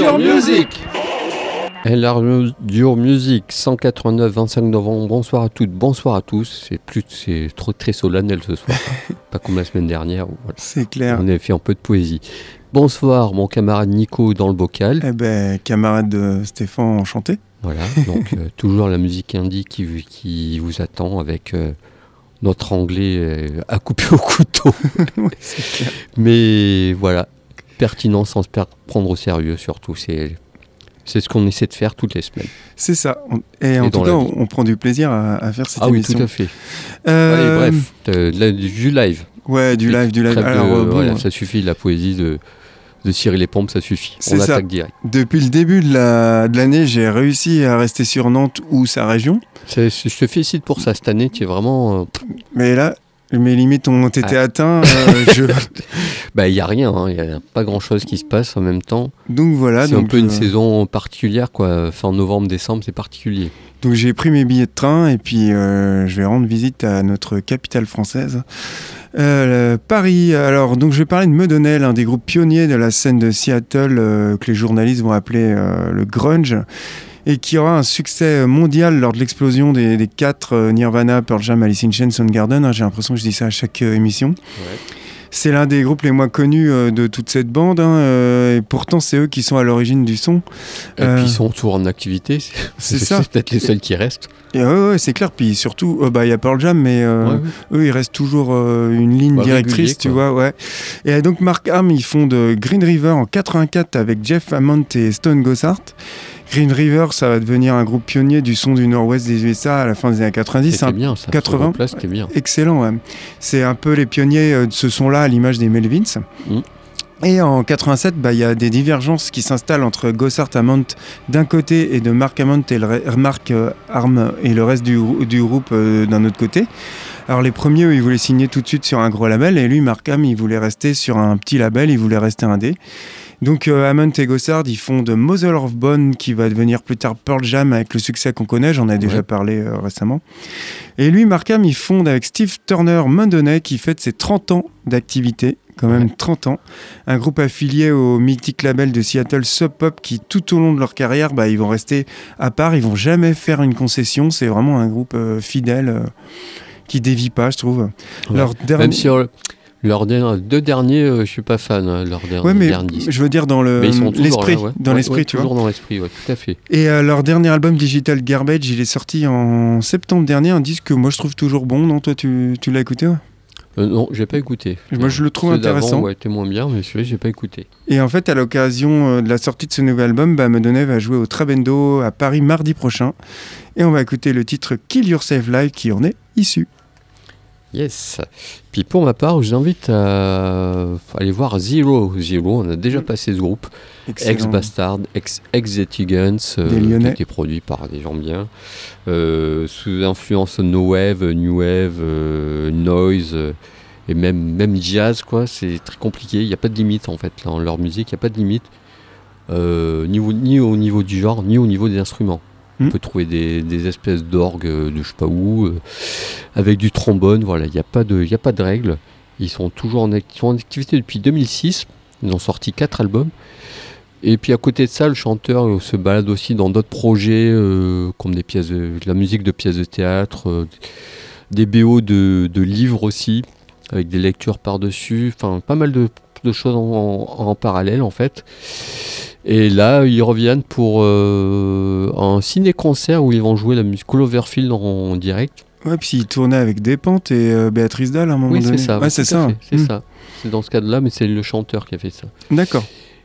Enlarge music Enlarge Your Music, 189, 25 novembre. Bonsoir à toutes, bonsoir à tous. C'est plus, c'est trop très solennel ce soir. Pas comme la semaine dernière. voilà, C'est clair. on avait fait un peu de poésie. Bonsoir, mon camarade Nico dans le bocal. Eh ben, camarade de Stéphane, enchanté. Voilà, donc euh, toujours la musique indie qui, vous- qui vous attend avec euh, notre anglais euh, à couper au couteau. Ouais, c'est clair. Mais voilà, pertinent sans se prendre au sérieux surtout. C'est, c'est ce qu'on essaie de faire toutes les semaines. C'est ça. Et, en Et tout cas, on, prend du plaisir à, à faire cette ah oui, émission. tout à fait. Euh, Allez, bref, de du live. Ouais, du live, du live. De- Alors, euh, bon, voilà, ça suffit, la poésie de, de Cyril les Pompes, ça suffit. On ça. attaque direct. depuis le début de la- de l'année, j'ai réussi à rester sur Nantes ou sa région. C'est- Je te félicite pour ça. Cette année, tu es vraiment. euh, Mais là, mes limites ont été Ah. atteintes. euh, je- Bah, il n'y a rien, hein, il n'y a pas grand chose qui se passe en même temps. Donc voilà. c'est un peu une euh, saison particulière, quoi. Fin novembre, décembre, c'est particulier. Donc j'ai pris mes billets de train et puis euh, je vais rendre visite à notre capitale française, Paris. Alors donc je vais parler de Medonnel, un des groupes pionniers de la scène de Seattle que les journalistes vont appeler le grunge et qui aura un succès mondial lors de l'explosion des, des quatre euh, Nirvana, Pearl Jam, Alice in Chains, Soundgarden. hein, J'ai l'impression que je dis ça à chaque euh, émission. C'est l'un des groupes les moins connus euh, de toute cette bande, hein, euh, et pourtant c'est eux qui sont à l'origine du son. Et Euh, puis ils sont toujours en activité. c'est ça. C'est peut-être les seuls qui restent. Et ouais, ouais, c'est clair. Puis surtout, euh, bah, il y a Pearl Jam, mais euh, Ouais, ouais. eux, ils restent toujours euh, une ligne Bah, directrice, tu quoi. vois. Ouais. Et donc, Mark Arm, ils font de Green River en 84 avec Jeff Hammond et Stone Gossard. Green River, ça va devenir un groupe pionnier du son du nord-ouest des USA à la fin des années 90. C'est C'était un bien, ça. 80. Place, bien. excellent. ouais. C'est un peu les pionniers euh, de ce son-là à l'image des Melvins. Mm. Et en 87, bah, il y a des divergences qui s'installent entre Gossard Hammond d'un côté et de Mark Hammond et le Mark euh, Arm et le reste du, du groupe euh, d'un autre côté. Alors les premiers, ils voulaient signer tout de suite sur un gros label et lui, Mark Arm, il voulait rester sur un petit label, il voulait rester indé. Donc euh, Hammond et Gossard, ils font de Mother of Bone qui va devenir plus tard Pearl Jam avec le succès qu'on connaît, j'en ai déjà parlé euh, récemment. Et lui, Markham, il fonde avec Steve Turner Mondonay qui fête ses 30 ans d'activité, quand même Ouais. 30 ans. Un groupe affilié au mythique label de Seattle Sub Pop qui tout au long de leur carrière, bah, ils vont rester à part, ils vont jamais faire une concession. C'est vraiment un groupe euh, fidèle euh, qui dévie pas, je trouve. Ouais. Leur dernier... Même sur leurs derniers- deux derniers, euh, je suis pas fan. hein, leurs derniers, Ouais, mais disques. je veux dire dans le l'esprit, ouais. dans Ouais, l'esprit, tu vois. Toujours dans l'esprit, tout à fait. Et euh, leur dernier album Digital Garbage, il est sorti en septembre dernier, un disque que moi je trouve toujours bon. Non, toi tu, tu l'as écouté ouais? Euh, non, j'ai pas écouté. Moi, je le trouve intéressant. Ouais, était moins bien, mais celui-là, j'ai pas écouté. Et en fait, à l'occasion euh, de la sortie de ce nouvel album, bah, Madonna va jouer au Trabendo à Paris mardi prochain. Et on va écouter le titre Kill Yourself Live qui en est issu. Yes. Puis pour ma part, je vous invite à aller voir Zero. Zero, on a déjà passé ce groupe. Excellent. Ex euh, Des Lyonnais. qui était produit par des gens bien. Euh, sous influence No Wave, New Wave, euh, Noise et même, même jazz, quoi. C'est très compliqué. Il n'y a pas de limite en fait dans leur musique. Il n'y a pas de limite. Ni au niveau du genre, ni au niveau des instruments. Hmm. On peut trouver des, des espèces d'orgues euh, de je sais pas où, euh, avec du trombone. Voilà, il n'y a pas de, a pas de règles. Ils sont toujours en, en activité depuis 2006. Ils ont sorti quatre albums. Et puis à côté de ça, le chanteur euh, se balade aussi dans d'autres projets, comme des pièces, de, de la musique de pièces de théâtre, des BO de, de livres aussi, avec des lectures par-dessus. Enfin, pas mal de, de choses en, en- en parallèle en fait. Et là, ils reviennent pour euh, un ciné-concert où ils vont jouer la musique Cloverfield en, en direct. Ouais, puis il tournait avec Despentes et euh, Béatrice Dalle à un moment Oui, donné. c'est ça. Ouais, c'est tout ça. fait, C'est Hmm. ça. C'est dans ce cadre-là, mais c'est le chanteur qui a fait ça. D'accord.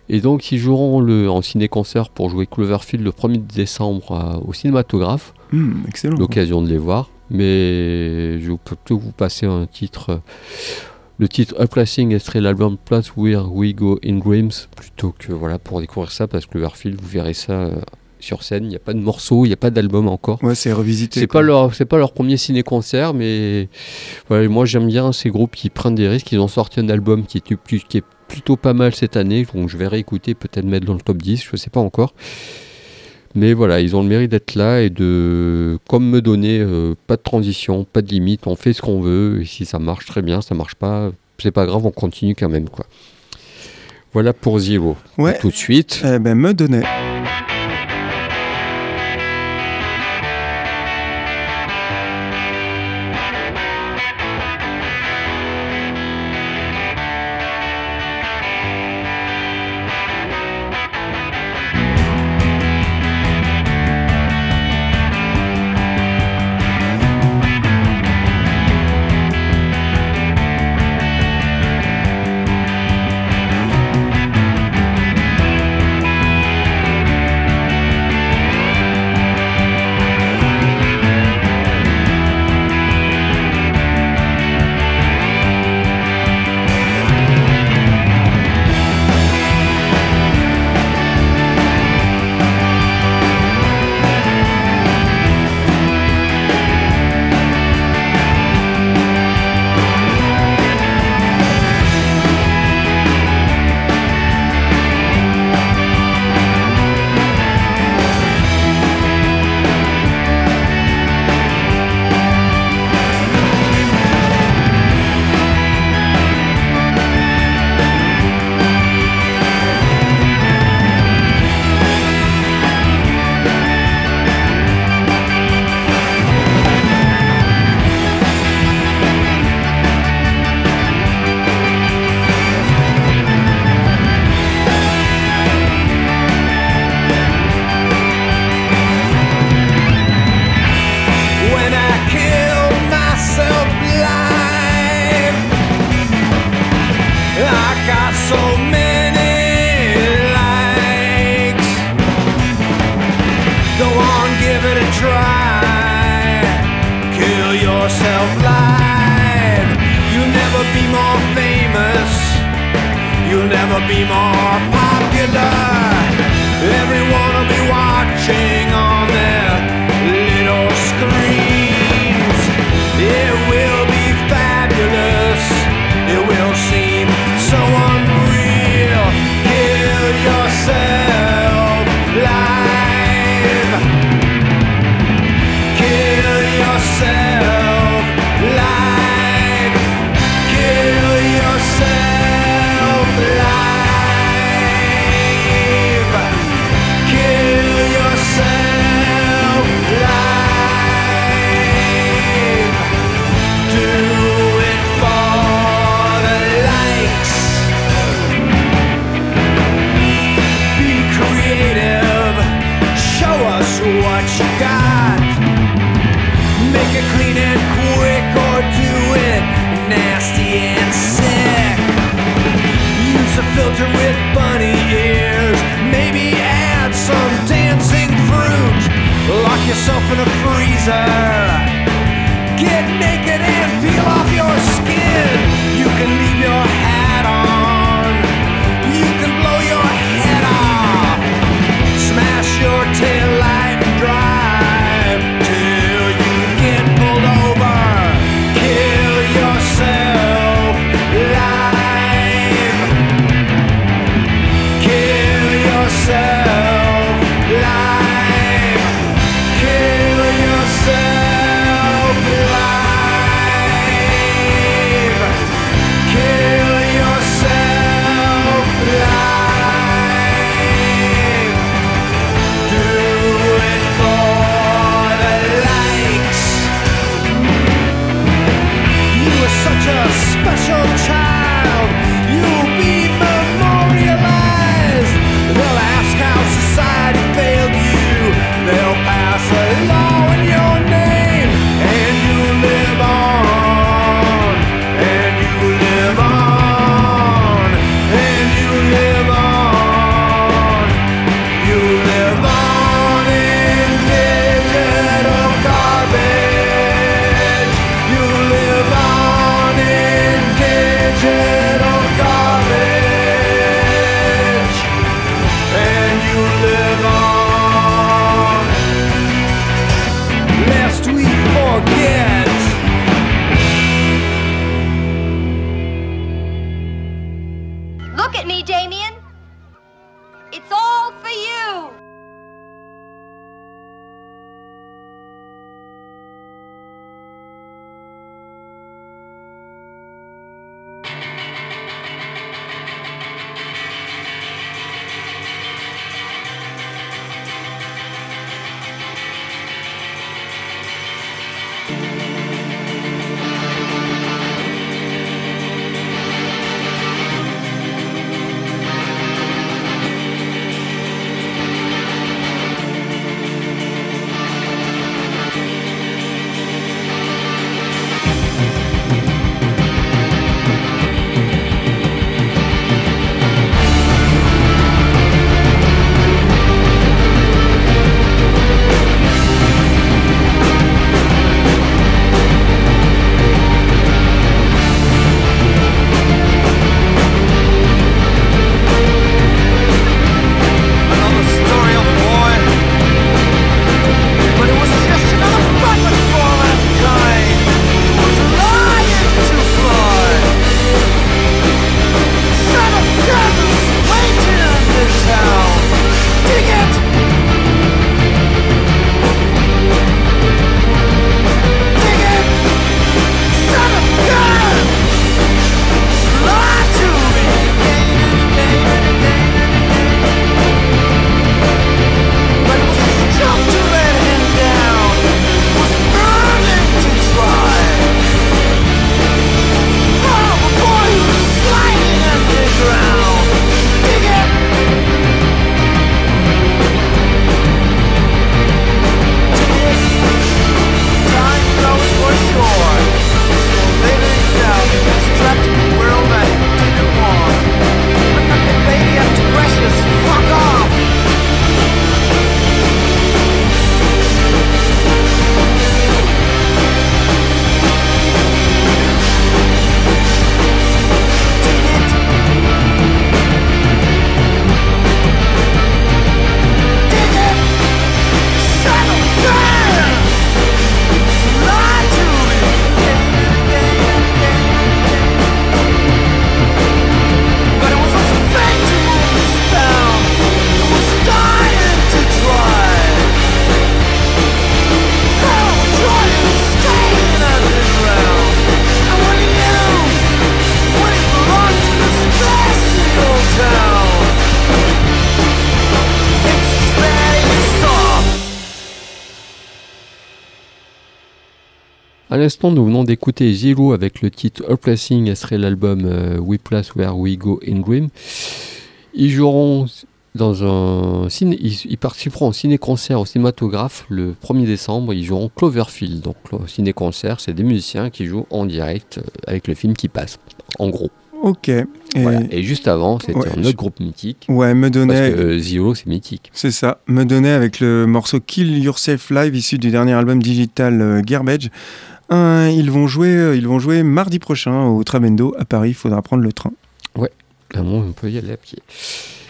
Et donc, ils joueront le, en ciné-concert pour jouer Cloverfield le 1er décembre à- au cinématographe. Hmm, excellent. L'occasion de les voir. Mais je peux plutôt vous passer un titre. Le titre Uprising extrait l'album Place Where We Go in Dreams, plutôt que voilà pour découvrir ça, parce que le Warfield, vous verrez ça euh, sur scène. Il n'y a pas de morceau, il n'y a pas d'album encore. Ouais, c'est revisité. C'est pas leur, c'est pas leur premier ciné-concert, mais voilà, moi j'aime bien ces groupes qui prennent des risques. Ils ont sorti un album qui est, qui est plutôt pas mal cette année, donc je vais réécouter, peut-être mettre dans le top 10, je sais pas encore. Mais voilà, ils ont le mérite d'être là et de, comme me donner, euh, pas de transition, pas de limite, on fait ce qu'on veut, et si ça marche très bien, ça marche pas, c'est pas grave, on continue quand même, quoi. Voilà pour Zero. Ouais. Tout de suite. Eh ben, me donnait. You'll never be more famous. You'll never be more popular. Yourself in a freezer. À l'instant, nous venons d'écouter Zero avec le titre A Placing, extrait de l'album euh, We Place Where We Go in Dream. Ils joueront dans un ciné, ils, ils participeront au ciné-concert au cinématographe le 1er décembre. Ils joueront Cloverfield. Donc, le ciné-concert, c'est des musiciens qui jouent en direct euh, avec le film qui passe. En gros. Ok. Et, Voilà. Et juste avant, c'était Ouais, un autre groupe mythique. Ouais, me Parce donnait. que euh, Zero, c'est mythique. C'est ça, me donnait avec le morceau Kill Yourself Live issu du dernier album digital euh, Garbage. Ils, vont jouer, euh, ils vont jouer mardi prochain au Tramendo à Paris, il faudra prendre le train. Ah bon, on peut y aller à pied.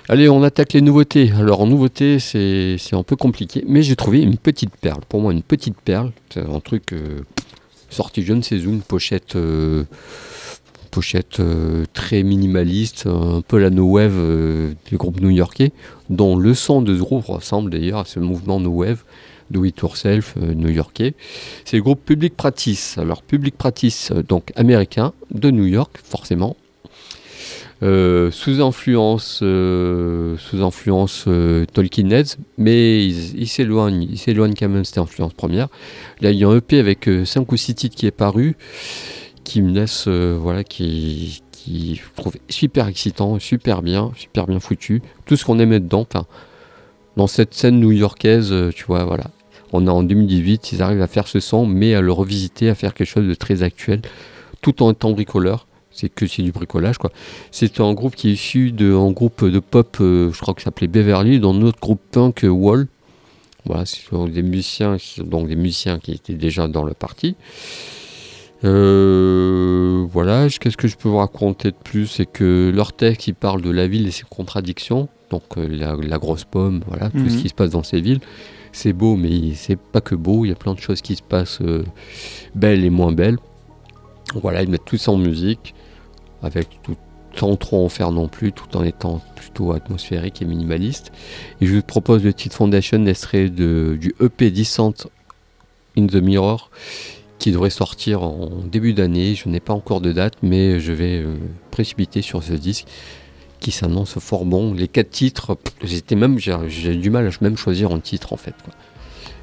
Allez, on attaque les nouveautés. Alors, en nouveauté, c'est un peu compliqué, mais j'ai trouvé une petite perle. Pour moi, une petite perle. C'est un truc euh, sorti je ne sais une pochette, euh, pochette très minimaliste, un peu la no wave du groupe new-yorkais, dont le son de ce groupe ressemble d'ailleurs à ce mouvement no wave do it yourself euh, new-yorkais. C'est le groupe Public Practice. Alors, Public Practice, euh, donc américain, de New York, forcément. Euh, sous influence, sous influence Tolkien mais ils s'éloignent, ils s'éloignent quand même cette influence première. Là, il y a un EP avec 5 ou 6 titres qui est paru, qui me laisse, voilà, qui, qui je trouve super excitant, super bien, super bien foutu. Tout ce qu'on aimait dedans, enfin, dans cette scène new-yorkaise, euh, tu vois, voilà. On est en 2018, ils arrivent à faire ce son, mais à le revisiter, à faire quelque chose de très actuel, tout en étant bricoleur. C'est que c'est du bricolage, quoi. C'est un groupe qui est issu d'un groupe de pop, euh, je crois que s'appelait Beverly, dans notre groupe punk euh, Wall. Voilà, ce sont des musiciens, donc des musiciens qui étaient déjà dans le parti. Euh, voilà, qu'est-ce que je peux vous raconter de plus? C'est que leur texte, ils parlent de la ville et ses contradictions. Donc euh, la, la grosse pomme, voilà, tout ce Mhm. qui se passe dans ces villes. C'est beau, mais c'est pas que beau. Il y a plein de choses qui se passent euh, belles et moins belles. Voilà, ils mettent tout ça en musique avec tout- sans trop en faire non plus, tout en étant plutôt atmosphérique et minimaliste. Et je vous propose le titre Foundation, extrait de, du EP Descent in the Mirror, qui devrait sortir en début d'année. Je n'ai pas encore de date, mais je vais euh, précipiter sur ce disque qui s'annonce fort bon. Les quatre titres, j'étais même, j'ai du mal à même choisir un titre en fait. quoi.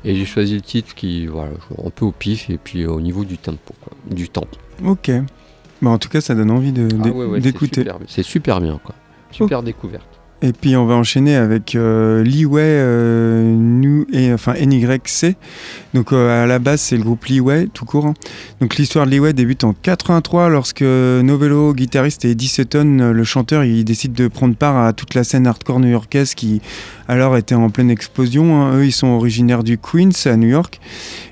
Et j'ai choisi le titre qui, voilà, un peu au pif et puis au niveau du tempo, quoi, du temps. Ok. Bah, en tout cas, ça donne envie de- Ah d'é- ouais, ouais, c'est d'écouter. super- C'est super bien, quoi. Super découverte. Et puis on va enchaîner avec euh, Leeway euh, et enfin NYC. Donc euh, à la base c'est le groupe Leeway tout court. hein. Donc l'histoire de Leeway débute en 83 lorsque Novello, guitariste et Eddie Sutton, le chanteur, il décide de prendre part à toute la scène hardcore new-yorkaise qui alors était en pleine explosion. hein. Eux ils sont originaires du Queens à New York.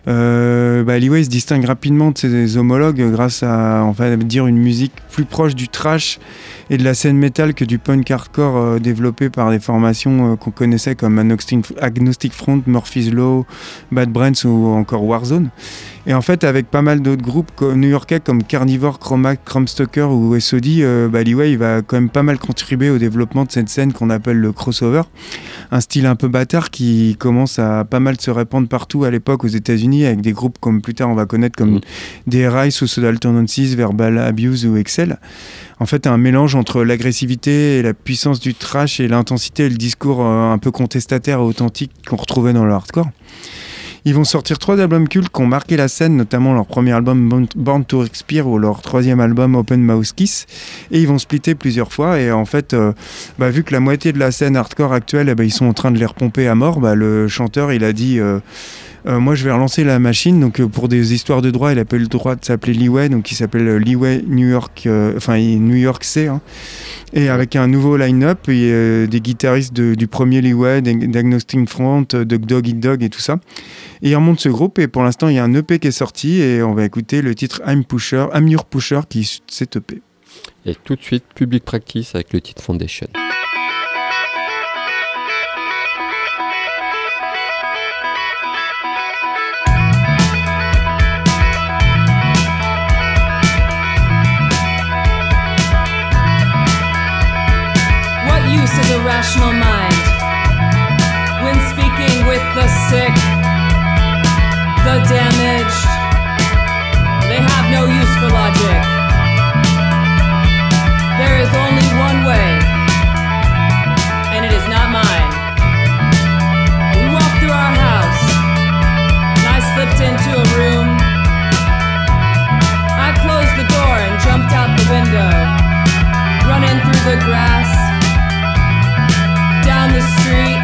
Euh, bah, Leeway se distingue rapidement de ses homologues grâce à va dire une musique plus proche du trash et de la scène métal que du punk hardcore euh, développé par des formations euh, qu'on connaissait comme Agnostic Front, Murphy's Law, Bad Brains ou encore Warzone. Et en fait, avec pas mal d'autres groupes new-yorkais comme Carnivore, Chromac, Crumbstalker ou SOD, euh, bah, Leeway il va quand même pas mal contribuer au développement de cette scène qu'on appelle le crossover. Un style un peu bâtard qui commence à pas mal se répandre partout à l'époque aux États-Unis avec des groupes comme plus tard on va connaître comme Mhm. DRI, Social Tendencies, Verbal Abuse ou Excel. En fait, un mélange entre l'agressivité et la puissance du trash et l'intensité et le discours euh, un peu contestataire et authentique qu'on retrouvait dans le hardcore. Ils vont sortir trois albums cultes qui ont marqué la scène, notamment leur premier album Born- to Expire ou leur troisième album Open Mouse Kiss. Et ils vont splitter plusieurs fois. Et en fait, euh, bah, vu que la moitié de la scène hardcore actuelle, eh ben, ils sont en train de les repomper à mort, bah, le chanteur, il a dit... euh, euh, moi, je vais relancer la machine. Donc, euh, pour des histoires de droit, il a eu le droit de s'appeler Leeway. Donc, il s'appelle euh, Leeway New York, enfin, New York C. hein. Et avec un nouveau line-up, et, des guitaristes de- du premier Leeway, d'Agnostic Front, de Dog Eat Dog et tout ça. Et il remonte ce groupe. Et pour l'instant, il y a un EP qui est sorti. Et on va écouter le titre I'm Pusher, I'm Your Pusher, qui est cet EP. Et tout de suite, Public Practice avec le titre Foundation. Rational mind when speaking with the sick, the damaged? They have no use for logic. There is only one way, and it is not mine. We walked through our house, and I slipped into a room. I closed the door and jumped out the window running through the grass, the street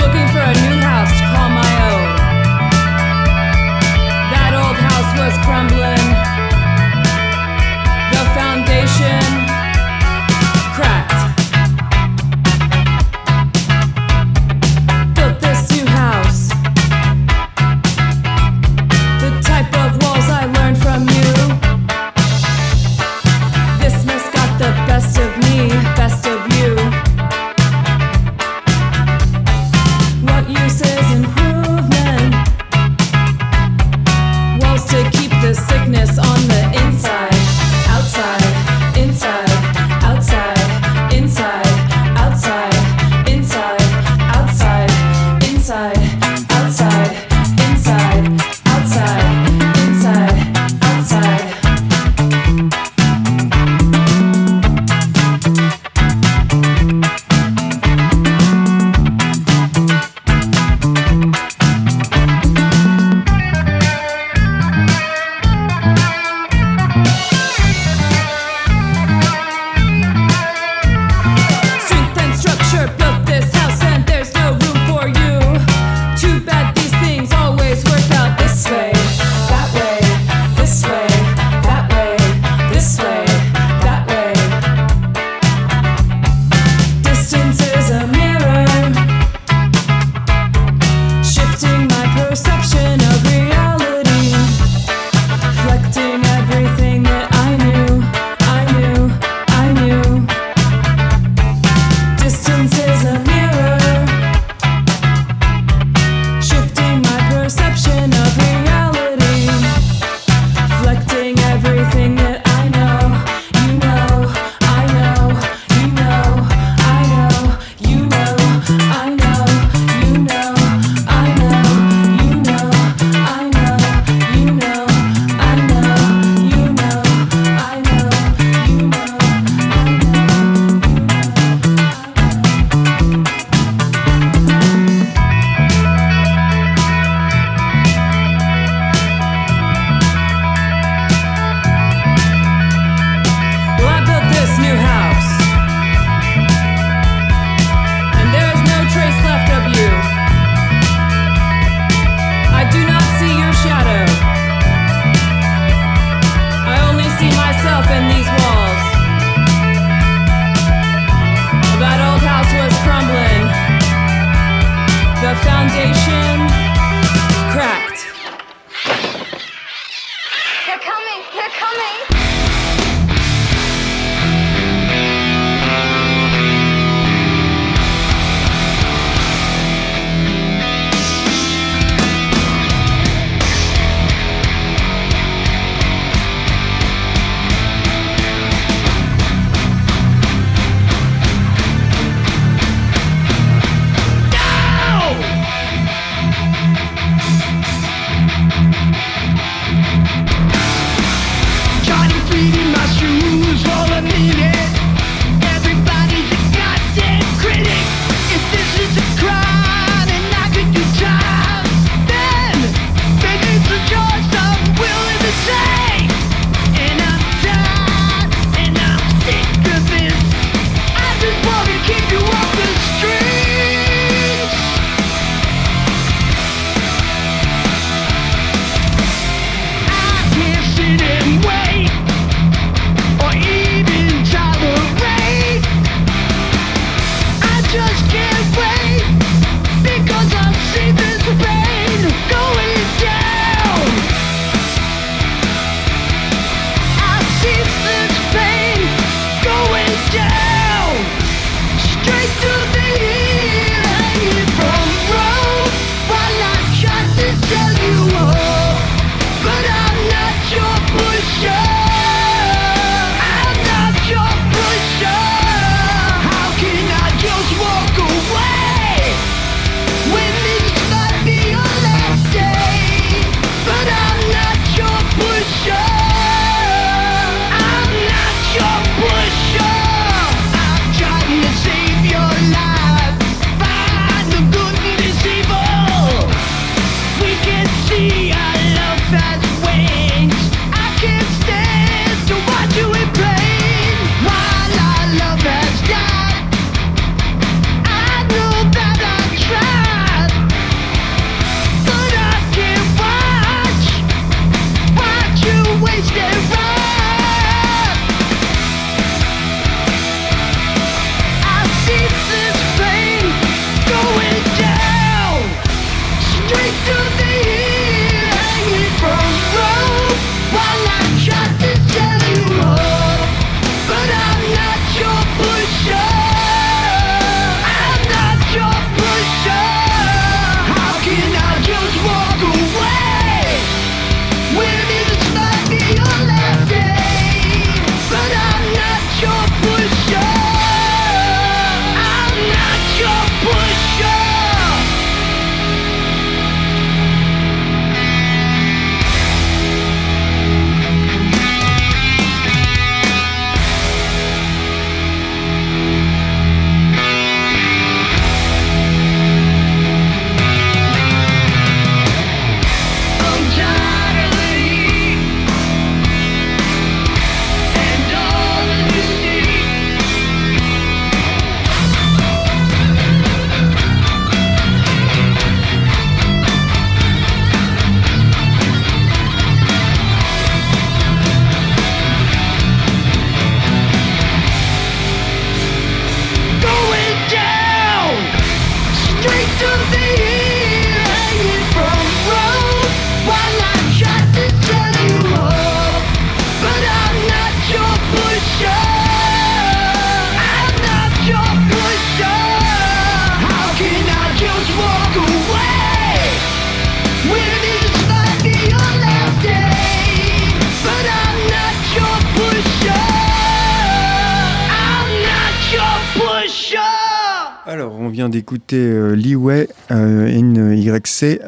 looking for a new house to call my own. That old house was crumbling. The foundation.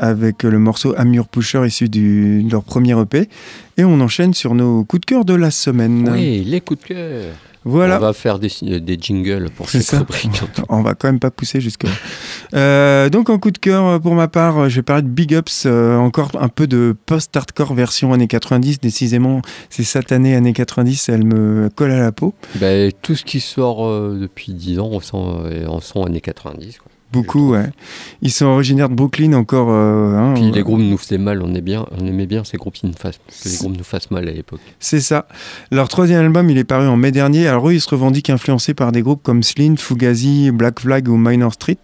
Avec le morceau Amur Pusher issu du- de leur premier EP. Et on enchaîne sur nos coups de cœur de la semaine. Oui, les coups de cœur. Voilà. On va faire des, des jingles pour C'est cette ça. rubrique. On va quand même pas pousser jusque là. donc en coup de cœur euh, pour ma part, euh, je vais parler de Big Ups, euh, encore un peu de post-hardcore version années 90, décisément c'est cette année années 90, elle me colle à la peau. Ben, tout ce qui sort euh, depuis 10 ans, on sent, euh, en sont années 90. Quoi. Beaucoup, ouais. Ils sont originaires de Brooklyn encore. euh, hein, Puis les groupes nous faisaient mal, on, est bien, on aimait bien ces groupes qui nous fassent, que les groupes nous fassent mal à l'époque. C'est ça. Leur troisième album, il est paru en mai dernier. Alors eux, ils se revendiquent influencés par des groupes comme Slint, Fugazi, Black Flag ou Minor Street.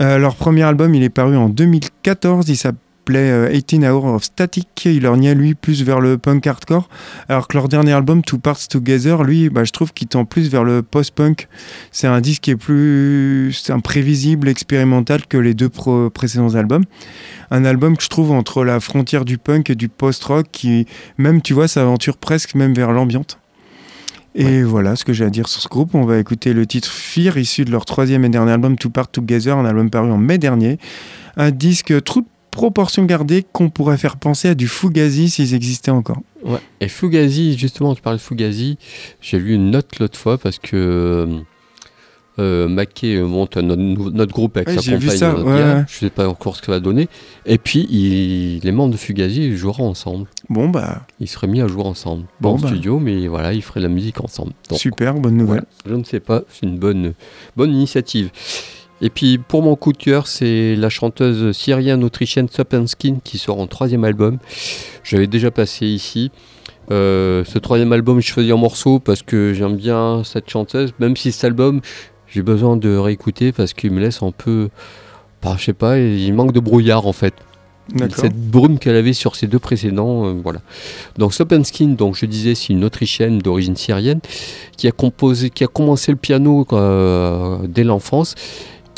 Euh, leur premier album, il est paru en 2014. Il s'appelait euh, 18 Hours of Static. Il niait, lui, plus vers le punk hardcore. Alors que leur dernier album, Two Parts Together, lui, bah, je trouve qu'il tend plus vers le post-punk. C'est un disque qui est plus imprévisible, expérimental que les deux pro- précédents albums. Un album que je trouve entre la frontière du punk et du post-rock qui, même, tu vois, s'aventure presque même vers l'ambiante. Et voilà ce que j'ai à dire sur ce groupe. On va écouter le titre Fear, issu de leur troisième et dernier album Two Part Together, un album paru en mai dernier. Un disque toute proportion gardée qu'on pourrait faire penser à du Fugazi s'ils existaient encore. Ouais. Et Fugazi, justement, tu parlais de Fugazi, j'ai lu une note l'autre fois parce que euh, euh, Mackay monte notre, groupe avec Ouais, sa j'ai vu compagne. ça, notre ouais, ouais. Je sais pas encore ce que ça va donner. Et puis, il- les membres de Fugazi joueront ensemble. Bon, bah, Ils seraient mis à jouer ensemble. Bon, en bah. studio, mais voilà, ils feraient la musique ensemble. Donc, super, bonne nouvelle. voilà, je ne sais pas, c'est une bonne, bonne initiative. Et puis pour mon coup de cœur, c'est la chanteuse syrienne autrichienne Sopenskin qui sort en troisième album. J'avais déjà passé ici. Euh, ce troisième album, je choisis en morceaux parce que j'aime bien cette chanteuse. Même si cet album, j'ai besoin de réécouter parce qu'il me laisse un peu. Bah, je sais pas, il manque de brouillard en fait. Cette brume qu'elle avait sur ses deux précédents, euh, voilà. Donc Sopenskin, donc je disais, c'est une Autrichienne d'origine syrienne qui a composé, qui a commencé le piano euh, dès l'enfance,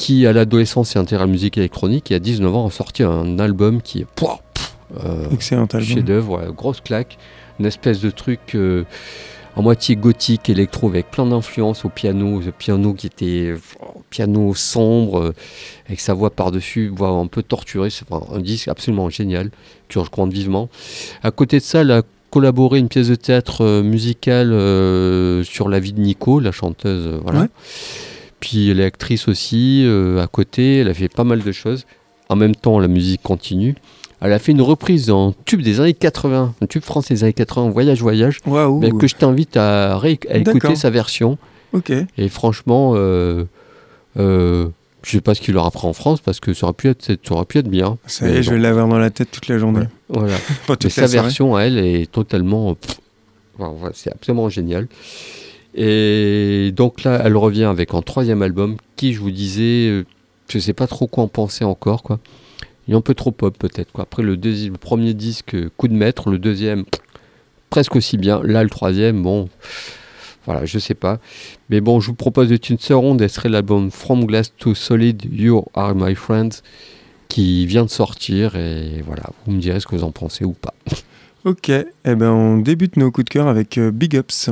qui à l'adolescence s'est intéressée à la musique électronique et à 19 ans a sorti un album qui est pouah, pff, euh, Excellent album. chef-d'œuvre, grosse claque, une espèce de truc euh, en moitié gothique, électro, avec plein d'influences au piano, le piano qui était euh, piano sombre, euh, avec sa voix par-dessus, voix un peu torturée, c'est enfin, un disque absolument génial, que je recommande vivement. À côté de ça, elle a collaboré une pièce de théâtre musicale sur la vie de Nico, la chanteuse, voilà. Ouais. Puis elle est actrice aussi, euh, à côté, elle a fait pas mal de choses. En même temps, la musique continue. Elle a fait une reprise d'un tube des années 80, un tube français des années 80, Voyage Voyage, mais que je t'invite à, écouter sa version. Ok. Et franchement, euh, euh, je sais pas ce qu'il leur apprend en France parce que ça aurait pu être, ça aurait pu être bien. Ça y est, je vais l'avoir dans la tête toute la journée. Voilà. Mais sa version à elle est totalement. c'est absolument génial. Et donc là, elle revient avec un troisième album qui, je vous disais, euh, je sais pas trop quoi en penser encore. quoi. Il est un peu trop pop peut-être. Après le, premier disque, euh, coup de maître, le deuxième, presque aussi bien. Là, le troisième, bon, voilà, je sais pas. Mais bon, je vous propose de une seconde, elle serait l'album From Glass to Solid, You Are My Friends, qui vient de sortir. Et voilà, vous me direz ce que vous en pensez ou pas. Ok. Eh ben, on débute nos coups de cœur avec euh, Big Ups.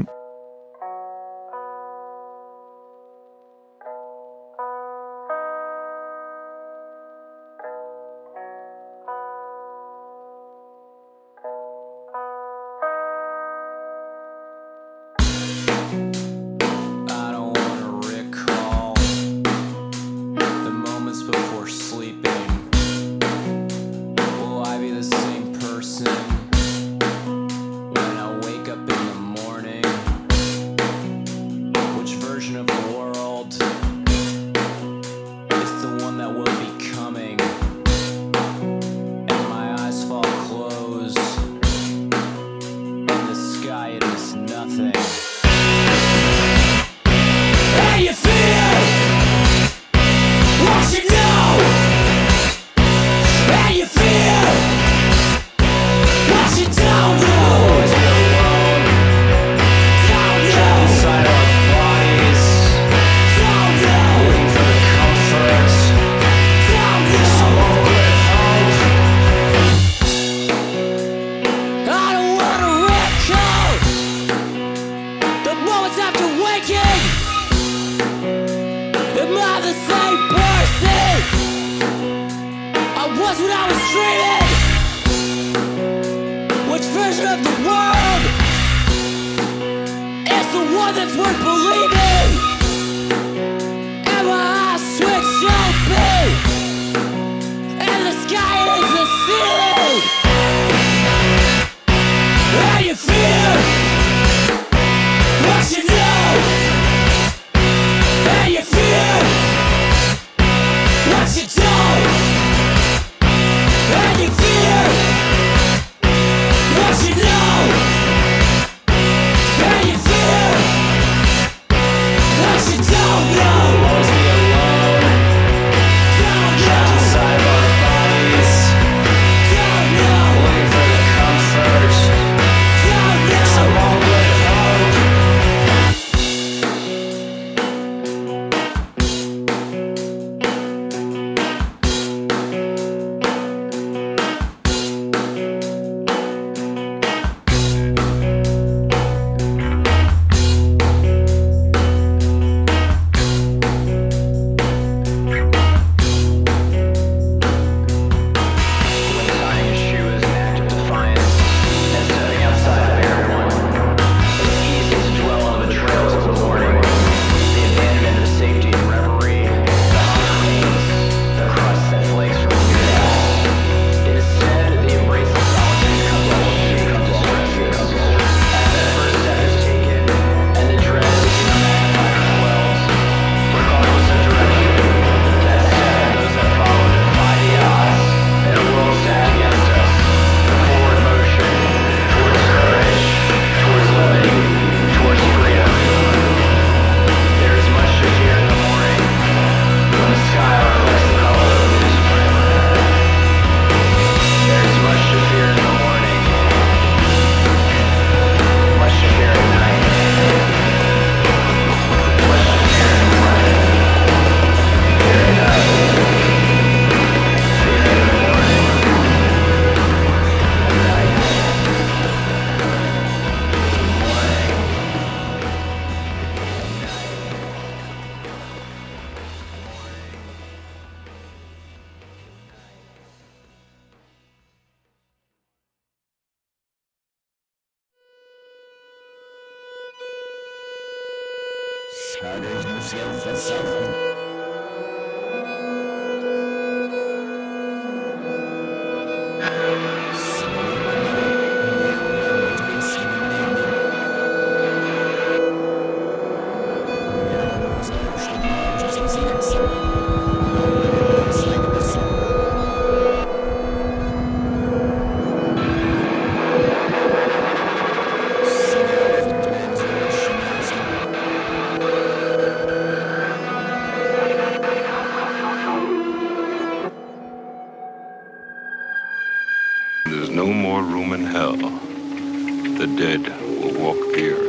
Room in hell. The dead will walk the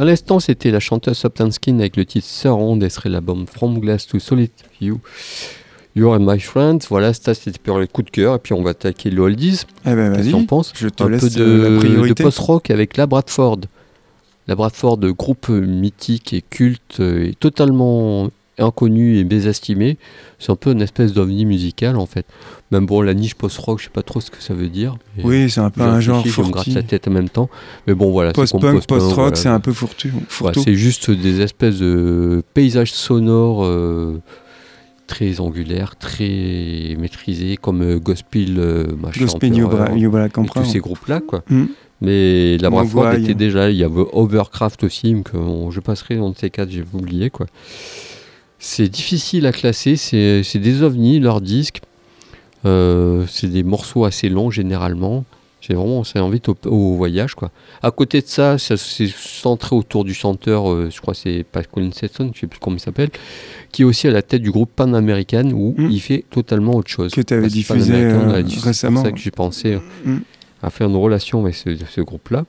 à l'instant, c'était la chanteuse Soptanskin avec le titre Surround, et serait l'album From Glass to Solid You. You are my friend. Voilà, ça c'était pour les coups de cœur. Et puis on va attaquer le oldies. Eh ben Qu'est-ce vas-y, qu'on pense je te Un laisse peu euh, la de, priorité. de post-rock avec la Bradford. La Bradford, groupe mythique et culte, euh, et totalement inconnu et mésestimé. C'est un peu une espèce d'ovni musical en fait. Même bon, la niche post-rock, je sais pas trop ce que ça veut dire. Oui, c'est un peu un genre je me gratte la tête en même temps. Mais bon, voilà. Post-punk, post-rock, voilà. c'est un peu fourtu. Ouais, c'est juste des espèces de paysages sonores euh, très angulaires, très maîtrisés, comme euh, Gospel, euh, machin, Gospel New Emperor, Bra- New Black et Emperor. tous ces groupes-là, quoi. Mm. Mais la Mogwai. était déjà, il y avait Overcraft aussi, que on- je passerai dans ces quatre, j'ai oublié, quoi. C'est difficile à classer, c'est des ovnis, leurs disques. Euh, c'est des morceaux assez longs généralement. C'est vraiment, ça invite au, au voyage, quoi. À côté de ça, ça c'est centré autour du chanteur, euh, je crois que c'est pas Colin Stetson, je sais plus comment il s'appelle, qui est aussi à la tête du groupe Pan American où Mm. il fait totalement autre chose. Que Parce Pan diffusé, euh, récemment. C'est ça que j'ai pensé Mm. à faire une relation avec ce, ce groupe-là.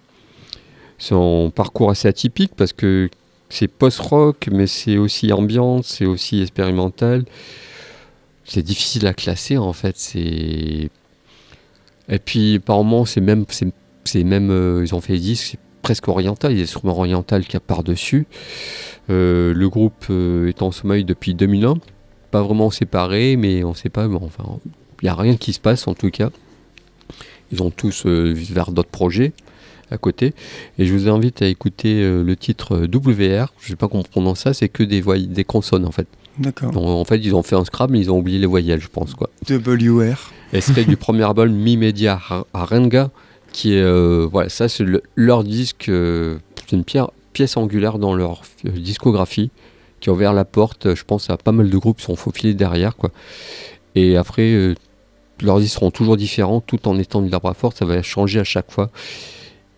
Un parcours assez atypique parce que c'est post-rock, mais c'est aussi ambiance, c'est aussi expérimental. C'est difficile à classer en fait. Et puis par moments c'est même c'est même euh, ils ont fait des disques presque oriental, il y a des instruments oriental qui a par dessus. le groupe euh, est en sommeil depuis 2001, pas vraiment séparé, mais on sait pas. Bon, enfin, il y a rien qui se passe en tout cas. Ils ont tous euh, vers d'autres projets à côté. Et je vous invite à écouter euh, le titre euh, WR. Je sais pas comment on prononce ça, c'est que des, voy- des consonnes en fait. D'accord. Donc, en fait, ils ont fait un scrap, mais ils ont oublié les voyelles, je pense. quoi. WR. Et c'est du premier album Mi Media Arenga, qui est. euh, voilà, ça, c'est le- leur disque. euh, c'est une pierre- pièce angulaire dans leur discographie, qui a ouvert la porte, je pense, à pas mal de groupes qui sont faufilés derrière. quoi. Et après, leurs disques seront toujours différents, tout en étant de la bras forte, ça va changer à chaque fois.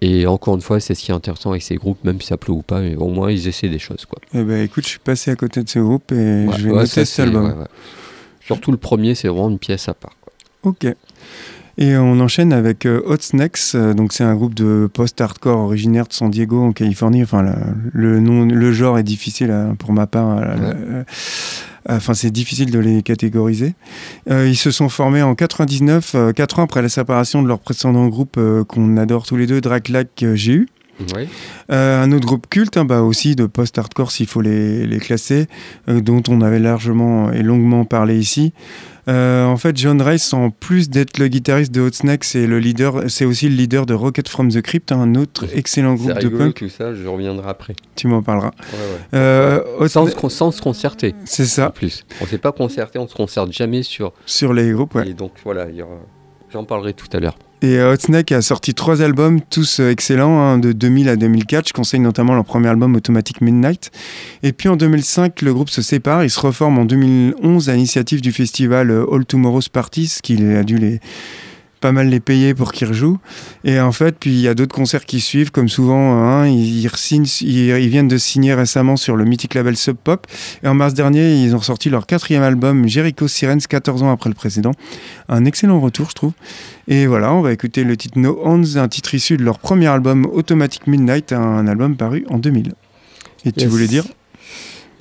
Et encore une fois, c'est ce qui est intéressant avec ces groupes, même si ça plaît ou pas, mais au moins ils essaient des choses. Quoi. Eh ben écoute, je suis passé à côté de ce groupe et Ouais, je vais ouais, noter cet album. ouais. Surtout le premier, c'est vraiment une pièce à part. quoi. Ok. Et on enchaîne avec euh, Hot Snacks. euh, donc c'est un groupe de post-hardcore originaire de San Diego en Californie. Enfin la- le nom, le genre est difficile hein, pour ma part. euh. Euh, Enfin, c'est difficile de les catégoriser. Euh, ils se sont formés en 99, euh, quatre ans après la séparation de leur précédent groupe euh, qu'on adore tous les deux, Draclac euh, GU. Euh, un autre groupe culte, hein, bah aussi de post-hardcore s'il faut les, les classer, euh, dont on avait largement et longuement parlé ici. Euh, en fait, John Rice, en plus d'être le guitariste de Hot Snacks, c'est le leader, c'est aussi le leader de Rocket from the Crypt, un autre excellent groupe de punk. tout ça, je reviendrai après. Tu m'en parleras. Ouais, ouais. Euh, Hot Sans, se con- sans se concerter, c'est en ça, plus. On ne s'est pas concerté, on se concerte jamais sur. sur les groupes. Ouais. Et donc voilà, aura- j'en parlerai tout à l'heure. Et euh, Hot Snake a sorti trois albums, tous euh, excellents, hein, de 2000 à 2004. Je conseille notamment leur premier album Automatic Midnight. Et puis en 2005, le groupe se sépare. Il se reforme en 2011 à l'initiative du festival euh, All Tomorrow's Parties, qu'il a dû les pas mal les payer pour qu'ils rejouent. Et en fait, puis il y a d'autres concerts qui suivent, comme souvent, hein, ils, ils, re-signent- ils- ils viennent de signer récemment sur le mythique label Sub Pop. Et en mars dernier, ils ont sorti leur quatrième album, Jericho Sirens, 14 ans après le précédent. Un excellent retour, je trouve. Et voilà, on va écouter le titre No Hands, un titre issu de leur premier album Automatic Midnight, un album paru en 2000. Et tu voulais dire?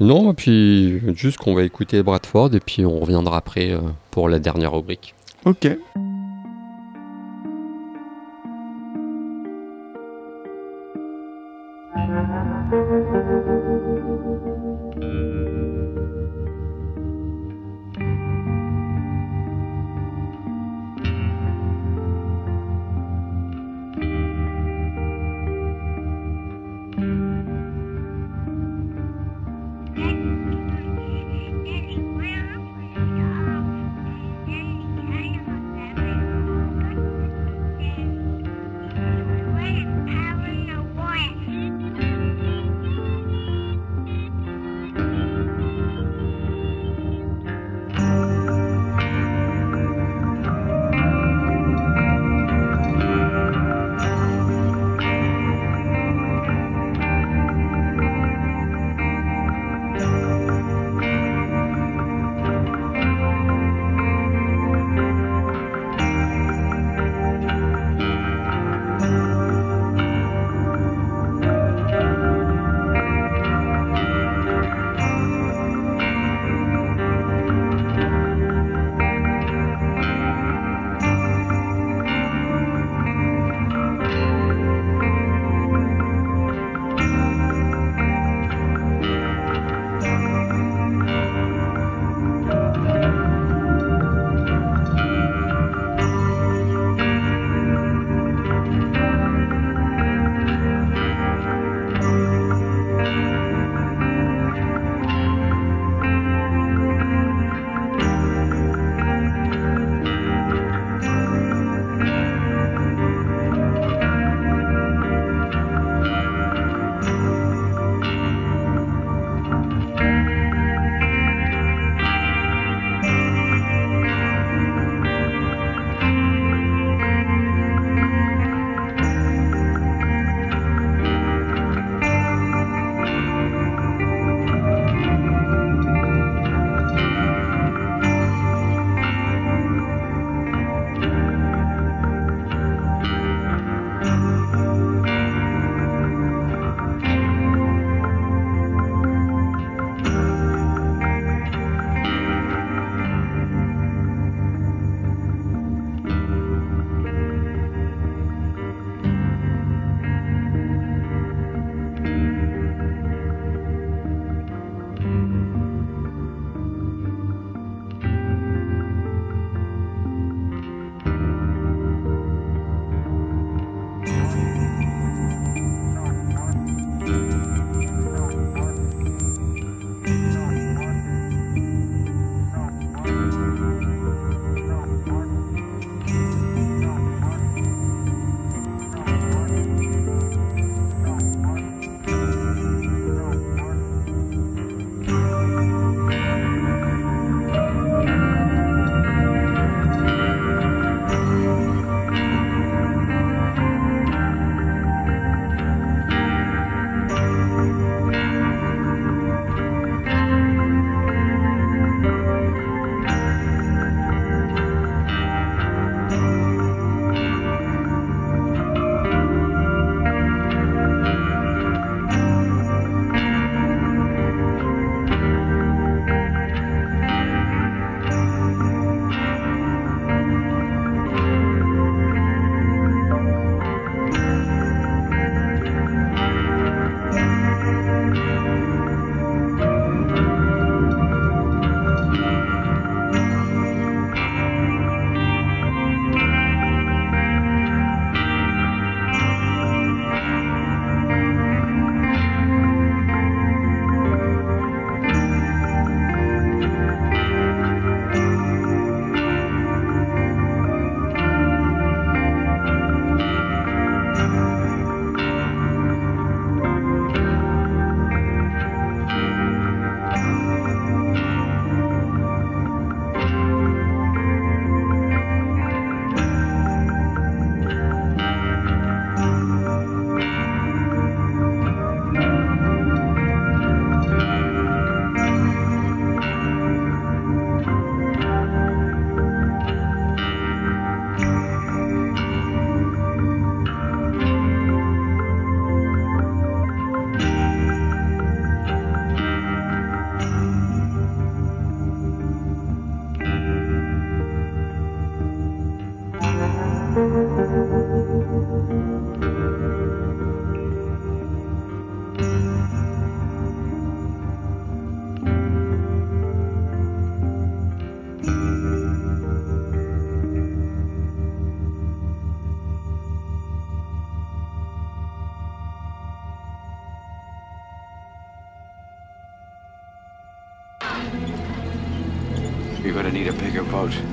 Non, puis juste qu'on va écouter Bradford et puis on reviendra après euh, pour la dernière rubrique. Ok. out.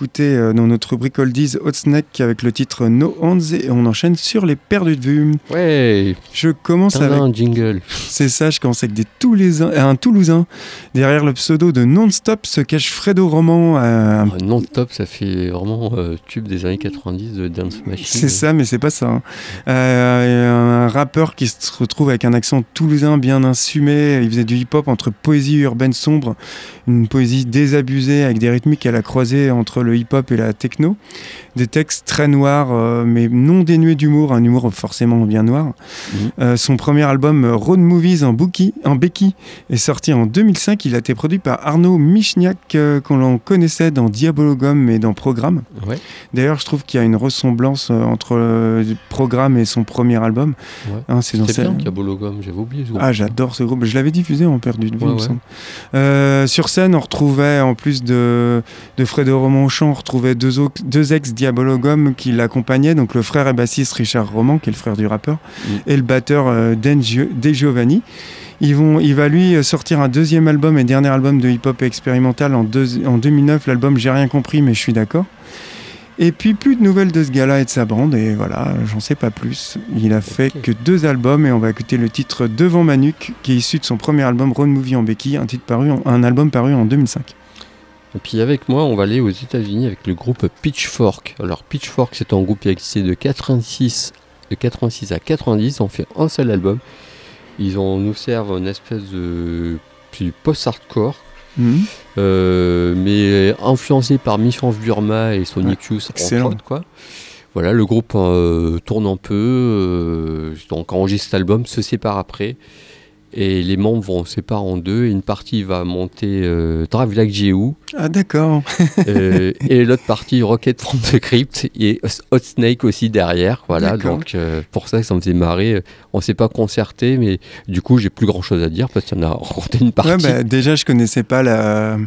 D'écouter euh, dans notre rubrique Oldies Hot Snack avec le titre No Hands et on enchaîne sur les perdus de vue. Ouais, Je commence avec. un jingle. C'est ça, je commence avec des Toulousains, euh, un Toulousain. Derrière le pseudo de Non-Stop se cache Fredo Roman. euh, Ah, Non-stop, ça fait vraiment euh, tube des années 90 de Dance Machine. C'est ça, mais c'est pas ça. hein. Euh, un rappeur qui se retrouve avec un accent toulousain bien insumé. Il faisait du hip-hop entre poésie urbaine sombre, une poésie désabusée avec des rythmiques à la croisée entre le hip-hop et la techno. Des textes très noirs, euh, mais non dénués d'humour, un humour forcément bien noir. Mhm. Euh, son premier album Road Movies en, bookie, en béquille est sorti en 2005. Il a été produit par Arnaud Michniak, euh, qu'on l'en connaissait dans Diabologum et dans Programme. Ouais. D'ailleurs, je trouve qu'il y a une ressemblance euh, entre programme et son premier album. Ouais. Hein, c'est bien Diabologum, j'avais oublié ce groupe. Ah, j'adore ce groupe. Je l'avais diffusé en perdu de vue, Ouais, il me semble. Sur scène, on retrouvait, en plus de, de Fredo Romanchon, on retrouvait deux, au- deux ex-diabologum qui l'accompagnaient. Donc le frère et bassiste Richard Roman, qui est le frère du rappeur, Mm. et le batteur euh, Dan Giovanni. Ils vont, il va lui euh, sortir un deuxième album et dernier album de hip-hop expérimental en, deux- en 2009. L'album J'ai rien compris, mais je suis d'accord. Et puis plus de nouvelles de ce gars-là et de sa bande, et voilà, j'en sais pas plus. Il a fait que deux albums, et on va écouter le titre Devant ma nuque, qui est issu de son premier album Road Movie en béquille, un, titre paru en- un album paru en 2005. Et puis avec moi, on va aller aux États-Unis avec le groupe Pitchfork. Alors Pitchfork, c'est un groupe qui a existé de 86, de 86 à 90. On fait un seul album. Ils ont, nous servent une espèce de post-hardcore, Euh, mais influencé par Mission Burma et Sonic Youth autres, quoi. Voilà, le groupe euh, tourne un peu, euh, donc enregistre cet album, se sépare après. Et les membres vont se séparer en deux. Et une partie va monter euh, Drive Like Jehu, Ah d'accord. euh, et l'autre partie Rocket from the Crypt et Hot Snake aussi derrière. Voilà, D'accord. donc euh, pour ça, ça me faisait marrer. On s'est pas concerté, mais du coup, j'ai plus grand chose à dire parce qu'il y en a raconté une partie. Ouais, bah, déjà, je connaissais pas la.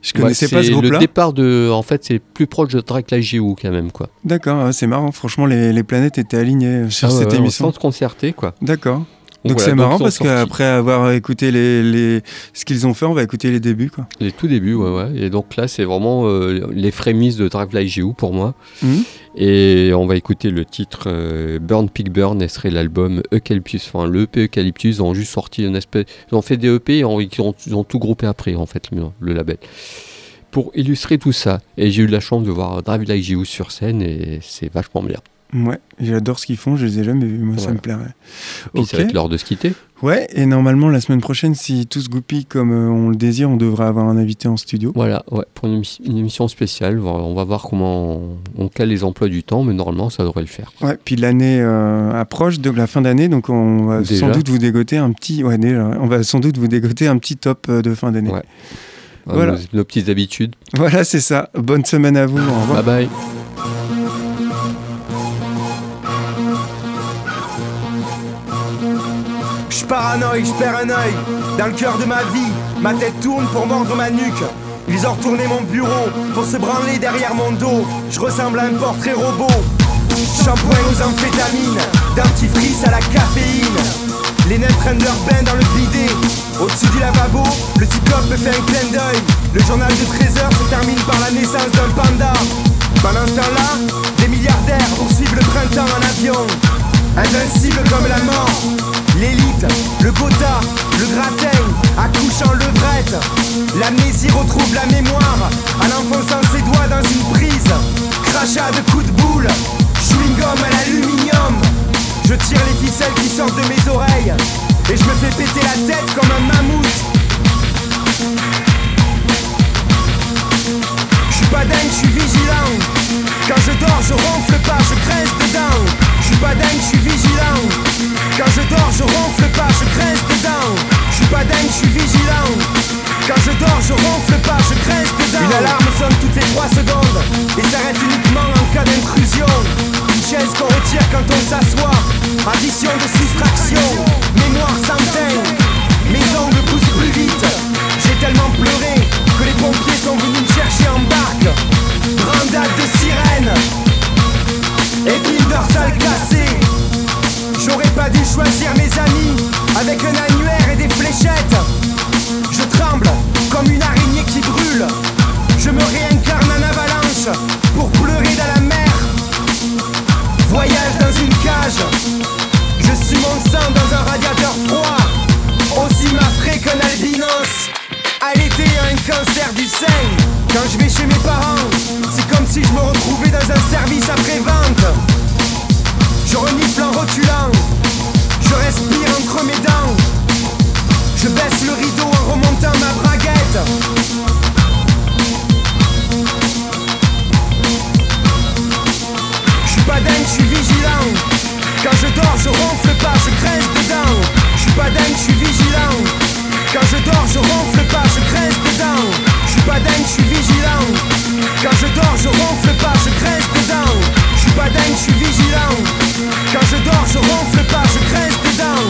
Je Ouais, connaissais pas c'est ce Le groupe-là. départ de. En fait, c'est plus proche de Drake Like Jehu quand même, quoi. D'accord, c'est marrant. Franchement, les, les planètes étaient alignées sur Ah cette ouais, émission. Sans se concerter, quoi. D'accord. Donc voilà, c'est marrant parce qu'après avoir écouté les, les- ce qu'ils ont fait, on va écouter les débuts. Quoi. Les tout débuts, ouais, ouais. Et donc là, c'est vraiment euh, les frémisses de Drive Like You pour moi. Mhm. Et on va écouter le titre euh, Burn Pig Burn, et serait l'album Eucalyptus. Enfin, le EP Eucalyptus, ils ont juste sorti une espèce. Ils ont fait des EP et on- ils ont, ils ont tout groupé après, en fait, le, le label. Pour illustrer tout ça. Et j'ai eu la chance de voir Drive Like You sur scène et c'est vachement bien. Ouais, j'adore ce qu'ils font, je les ai jamais vus, moi ça me plairait. Puis Ok. ça va être l'heure de se quitter. Ouais, et normalement la semaine prochaine, si tout se goupille comme euh, on le désire, on devrait avoir un invité en studio. Voilà, ouais, pour une, émi- une émission spéciale. On va- voir comment on, on cale les emplois du temps, mais normalement, ça devrait le faire. Ouais, puis l'année euh, approche, donc la fin d'année, donc on va Déjà sans doute vous dégoter un petit, ouais déjà, on va sans doute vous dégoter un petit top euh, de fin d'année. Ouais. Voilà. Nos, nos petites habitudes. Voilà, c'est ça. Bonne semaine à vous. Au revoir. Bye bye. Paranoïe, je perds un œil dans le cœur de ma vie. Ma tête tourne pour mordre ma nuque. Ils ont retourné mon bureau pour se branler derrière mon dos. Je ressemble à un portrait robot. Shampoing aux amphétamines, dentifrice à la caféine. Les nains prennent leur bain dans le bidet. Au-dessus du lavabo, le cyclope me fait un clin d'œil. Le journal de 13 heures se termine par la naissance d'un panda. Pendant ce temps-là, des milliardaires poursuivent le printemps en avion. Invincible comme la mort. L'élite, le gotha, le gratin, accouche en levrette. L'amnésie retrouve la mémoire en enfonçant ses doigts dans une prise. Crachat de coups de boule, chewing-gum à l'aluminium. Je tire les ficelles qui sortent de mes oreilles et je me fais péter la tête comme un mammouth. Je suis pas dingue, je suis vigilant. Quand je dors, je ronfle pas, je grince dedans. Je suis pas dingue, je suis vigilant. Quand je dors, je ronfle pas, je grince dedans. Je suis pas dingue, je suis vigilant. Quand je dors, je ronfle pas, je grince dedans. Une alarme sonne toutes les 3 secondes et s'arrête uniquement en cas d'intrusion. Une chaise qu'on retire quand on s'assoit. Addition de soustraction, mémoire sans. Mes ongles poussent plus vite. J'ai tellement pleuré que les pompiers sont venus me chercher en barque. Brandade de sirène. Épine dorsale cassée. J'aurais pas dû choisir mes amis avec un annuaire et des fléchettes. Je tremble comme une araignée qui brûle. Je me réincarne en avalanche pour pleurer dans la mer. Voyage dans une cage. Je suis mon sang dans un radiateur froid. Aussi m'affré qu'un albinos. Allaité à un cancer du sein. Quand je vais chez mes parents, c'est comme si je me retrouvais dans un service après-vente. Je renifle en reculant. Je respire entre mes dents. Je baisse le rideau en remontant ma braguette. Je suis pas dingue, je suis vigilant. Quand je dors, je ronfle pas, je grince dedans. Je suis pas dingue, je suis vigilant. Quand je dors, je ronfle pas, je grince dedans. Je suis pas dingue, je suis vigilant. Quand je dors, je ronfle pas, je grince dedans. Je suis pas dingue, je suis vigilant. Quand je dors, je ronfle pas, je grince dedans.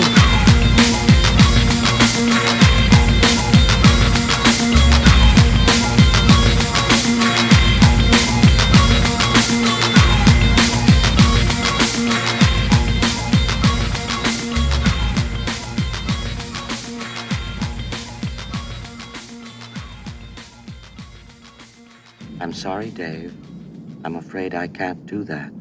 I'm sorry, Dave. I'm afraid I can't do that.